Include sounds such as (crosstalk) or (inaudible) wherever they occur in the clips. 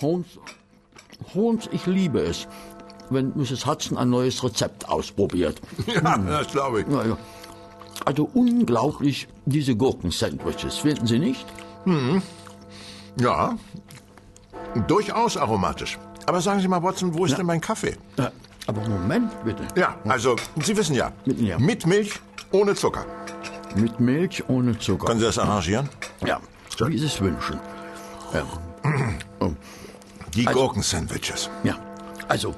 Holmes, Holmes, ich liebe es, wenn Mrs. Hudson ein neues Rezept ausprobiert. (laughs) Ja, das glaube ich. Ja, ja. Also unglaublich, diese Gurken-Sandwiches, finden Sie nicht? Ja, durchaus aromatisch. Aber sagen Sie mal, Watson, wo ist denn mein Kaffee? Äh, aber Moment, bitte. Ja, also, Sie wissen ja, Ja. mit Milch, ohne Zucker. Mit Milch ohne Zucker. Können Sie das arrangieren? ja, wie Sie es wünschen. Oh, Die Also- Gurkensandwiches. ja, also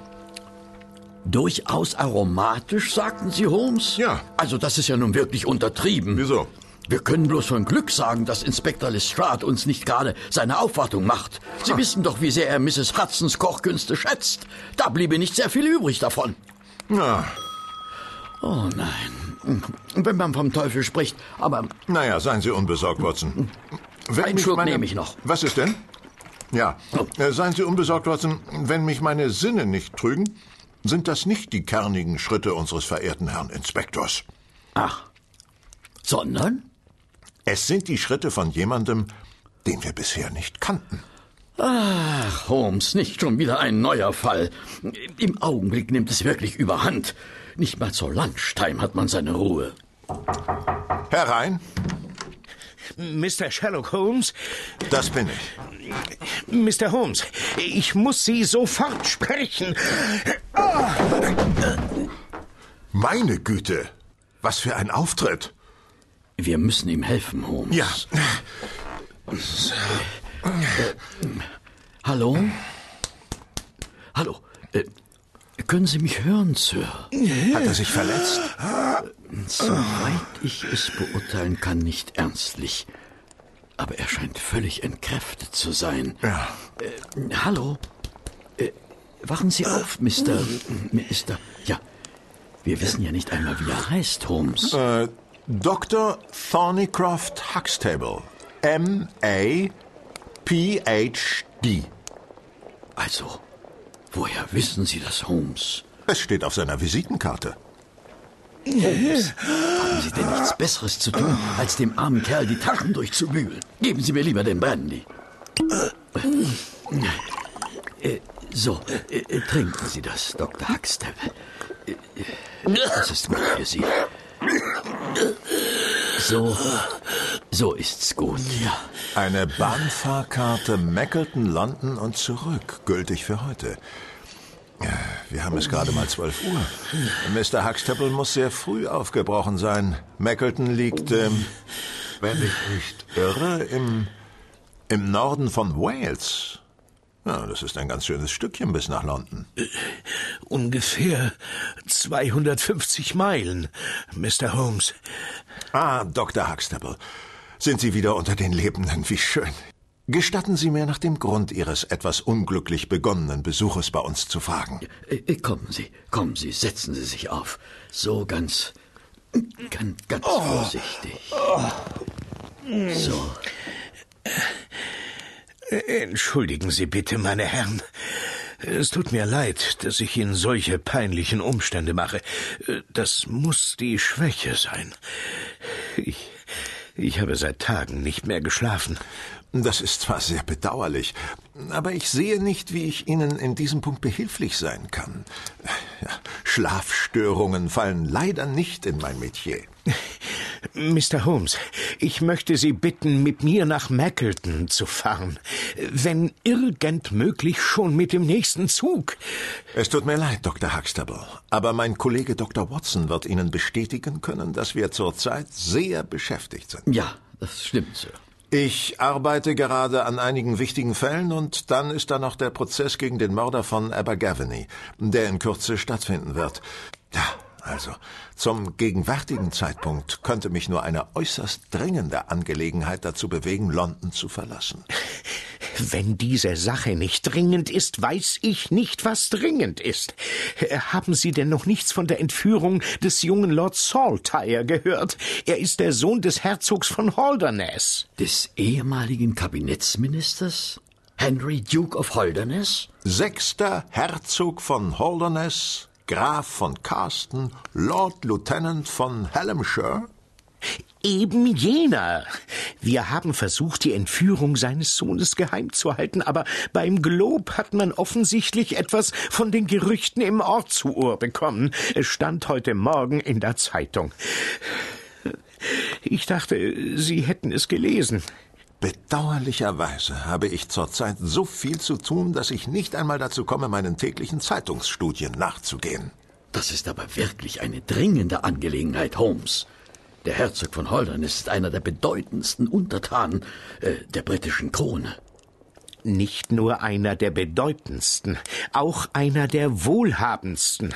durchaus aromatisch, sagten Sie, Holmes? Ja. Also das ist ja nun wirklich untertrieben. Wieso? Wir können bloß von Glück sagen, dass Inspektor Lestrade uns nicht gerade seine Aufwartung macht. Sie wissen doch, wie sehr er Mrs. Hudsons Kochkünste schätzt. Da bliebe nicht sehr viel übrig davon. Ja, Oh nein. Wenn man vom Teufel spricht, aber naja, seien Sie unbesorgt, Watson. Wenn Einen Schluck nehme ich noch. Was ist denn? Ja, äh, seien Sie unbesorgt, Watson. Wenn mich meine Sinne nicht trügen, sind das nicht die kernigen Schritte unseres verehrten Herrn Inspektors. ach, sondern Es sind die Schritte von jemandem, den wir bisher nicht kannten. Ach, Holmes, nicht schon wieder ein neuer Fall. Im Augenblick nimmt es wirklich überhand. Nicht mal zur Lunchtime hat man seine Ruhe. Herein, Mr. Sherlock Holmes? das bin ich. Mr. Holmes, ich muss Sie sofort sprechen. Meine Güte, was für ein Auftritt. Wir müssen ihm helfen, Holmes. Ja, Hallo? Hallo? Äh, können Sie mich hören, Sir? hat er sich verletzt? Soweit ich es beurteilen kann, nicht ernstlich. Aber er scheint völlig entkräftet zu sein. Ja. Äh, hallo? Äh, wachen Sie auf, Mr. Mr. Ja. Wir wissen ja nicht einmal, wie er heißt, Holmes. Äh, Dr. Thornycroft Huxtable. M.A. Ph.D. Also, woher wissen Sie das, Holmes? Es steht auf seiner Visitenkarte. Haben Sie denn nichts Besseres zu tun, als dem armen Kerl die Taschen durchzubügeln? Geben Sie mir lieber den Brandy. Äh, so, äh, trinken Sie das, Dr. Huxtable. Äh, Das ist gut für Sie. So, so ist's gut, ja. Eine Bahnfahrkarte Mackleton, London und zurück, gültig für heute. Ja, Wir haben es gerade mal 12 Uhr. Mr. Huxtable muss sehr früh aufgebrochen sein. Mackleton liegt, ähm, wenn ich nicht irre, im, im Norden von Wales. Ja, das ist ein ganz schönes Stückchen bis nach London. Ungefähr 250 Meilen, Mr. Holmes. Ah, Dr. Huxtable. Sind Sie wieder unter den Lebenden? Wie schön. Gestatten Sie mir nach dem Grund Ihres etwas unglücklich begonnenen Besuches bei uns zu fragen. Äh, äh, Kommen Sie, kommen Sie, setzen Sie sich auf. So ganz, ganz, ganz vorsichtig. So, Entschuldigen Sie bitte, meine Herren. Es tut mir leid, dass ich Ihnen solche peinlichen Umstände mache. Das muss die Schwäche sein. Ich, ich habe seit Tagen nicht mehr geschlafen. Das ist zwar sehr bedauerlich, aber ich sehe nicht, wie ich Ihnen in diesem Punkt behilflich sein kann. Schlafstörungen fallen leider nicht in mein Metier. (laughs) Mr. Holmes, ich möchte Sie bitten, mit mir nach Mackleton zu fahren. Wenn irgend möglich schon mit dem nächsten Zug. Es tut mir leid, Dr. Huxtable, aber mein Kollege Dr. Watson wird Ihnen bestätigen können, dass wir zurzeit sehr beschäftigt sind. ja, das stimmt, Sir. Ich arbeite gerade an einigen wichtigen Fällen und dann ist da noch der Prozess gegen den Mörder von Abergavenny, der in Kürze stattfinden wird. Ja, also, zum gegenwärtigen Zeitpunkt könnte mich nur eine äußerst dringende Angelegenheit dazu bewegen, London zu verlassen. (laughs) Wenn diese Sache nicht dringend ist, weiß ich nicht, was dringend ist. Äh, Haben Sie denn noch nichts von der Entführung des jungen Lord Saltire gehört? Er ist der Sohn des Herzogs von Holderness. Des ehemaligen Kabinettsministers? Henry Duke of Holderness? Sechster Herzog von Holderness, Graf von Carston, Lord Lieutenant von Hallamshire. Eben jener. Wir haben versucht, die Entführung seines Sohnes geheim zu halten, aber beim Glob hat man offensichtlich etwas von den Gerüchten im Ort zu Ohr bekommen. Es stand heute Morgen in der Zeitung. Ich dachte, Sie hätten es gelesen. Bedauerlicherweise habe ich zurzeit so viel zu tun, dass ich nicht einmal dazu komme, meinen täglichen Zeitungsstudien nachzugehen. Das ist aber wirklich eine dringende Angelegenheit, Holmes. Der Herzog von Holden ist einer der bedeutendsten Untertanen äh, der britischen Krone. Nicht nur einer der bedeutendsten, auch einer der wohlhabendsten.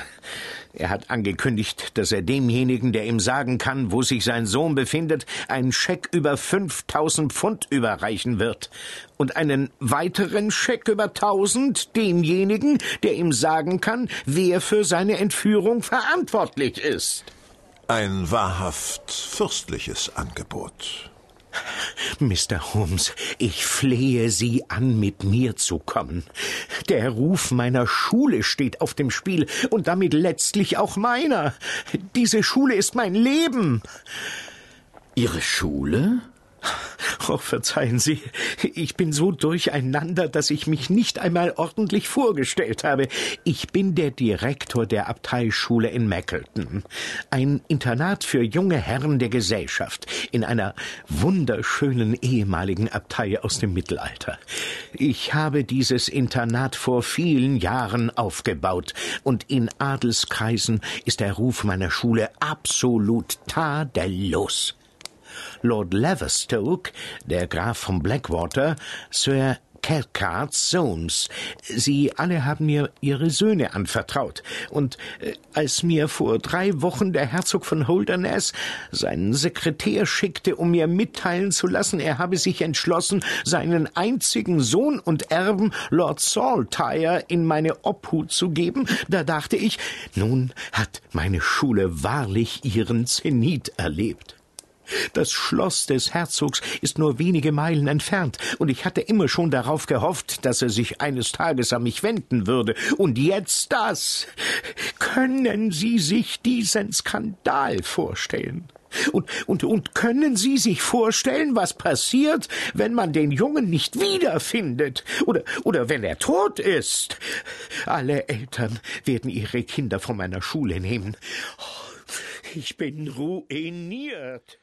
Er hat angekündigt, dass er demjenigen, der ihm sagen kann, wo sich sein Sohn befindet, einen Scheck über 5000 Pfund überreichen wird und einen weiteren Scheck über 1000 demjenigen, der ihm sagen kann, wer für seine Entführung verantwortlich ist. Ein wahrhaft fürstliches Angebot. Mr. Holmes, ich flehe Sie an, mit mir zu kommen. Der Ruf meiner Schule steht auf dem Spiel und damit letztlich auch meiner. Diese Schule ist mein Leben. Ihre Schule? Oh, verzeihen Sie, ich bin so durcheinander, dass ich mich nicht einmal ordentlich vorgestellt habe. Ich bin der Direktor der Abteischule in Mackleton, ein Internat für junge Herren der Gesellschaft in einer wunderschönen ehemaligen Abtei aus dem Mittelalter. Ich habe dieses Internat vor vielen Jahren aufgebaut, und in Adelskreisen ist der Ruf meiner Schule absolut tadellos. Lord Leverstoke, der Graf von Blackwater, Sir Cathcart Soames. Sie alle haben mir ihre Söhne anvertraut. Und äh, als mir vor drei Wochen der Herzog von Holderness seinen Sekretär schickte, um mir mitteilen zu lassen, er habe sich entschlossen, seinen einzigen Sohn und Erben, Lord Saltire, in meine Obhut zu geben, da dachte ich, nun hat meine Schule wahrlich ihren Zenit erlebt. Das Schloss des Herzogs ist nur wenige Meilen entfernt, und ich hatte immer schon darauf gehofft, dass er sich eines Tages an mich wenden würde. Und jetzt das. Können Sie sich diesen Skandal vorstellen? Und, und, und können Sie sich vorstellen, was passiert, wenn man den Jungen nicht wiederfindet? Oder, oder wenn er tot ist? Alle Eltern werden ihre Kinder von meiner Schule nehmen. Ich bin ruiniert.